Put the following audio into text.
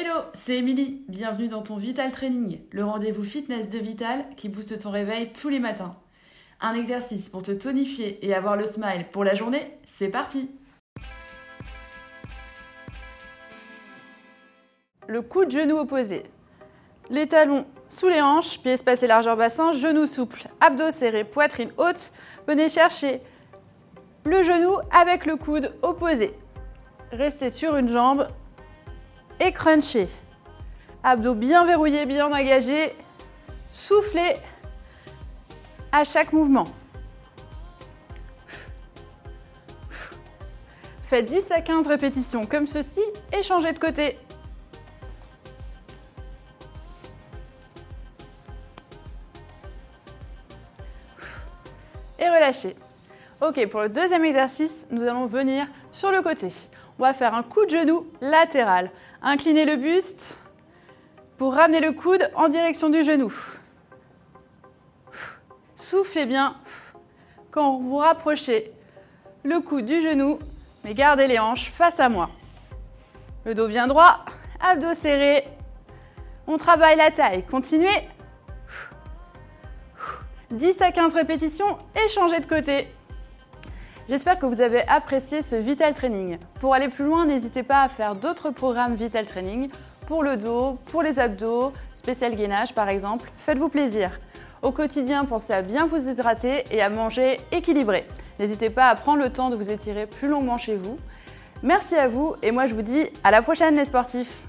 Hello, c'est Émilie. Bienvenue dans ton Vital Training, le rendez-vous fitness de Vital qui booste ton réveil tous les matins. Un exercice pour te tonifier et avoir le smile pour la journée, c'est parti Le coup de genou opposé. Les talons sous les hanches, pieds espacés largeur bassin, genoux souples, abdos serrés, poitrine haute. Venez chercher le genou avec le coude opposé. Restez sur une jambe et cruncher. Abdos bien verrouillés, bien engagés. Soufflez à chaque mouvement. Faites 10 à 15 répétitions comme ceci et changez de côté. Et relâchez. Ok, pour le deuxième exercice, nous allons venir sur le côté. On va faire un coup de genou latéral. Inclinez le buste pour ramener le coude en direction du genou. Soufflez bien quand vous rapprochez le coude du genou, mais gardez les hanches face à moi. Le dos bien droit, abdos serrés. On travaille la taille. Continuez. 10 à 15 répétitions et changez de côté. J'espère que vous avez apprécié ce Vital Training. Pour aller plus loin, n'hésitez pas à faire d'autres programmes Vital Training pour le dos, pour les abdos, spécial gainage par exemple. Faites-vous plaisir. Au quotidien, pensez à bien vous hydrater et à manger équilibré. N'hésitez pas à prendre le temps de vous étirer plus longuement chez vous. Merci à vous et moi je vous dis à la prochaine les sportifs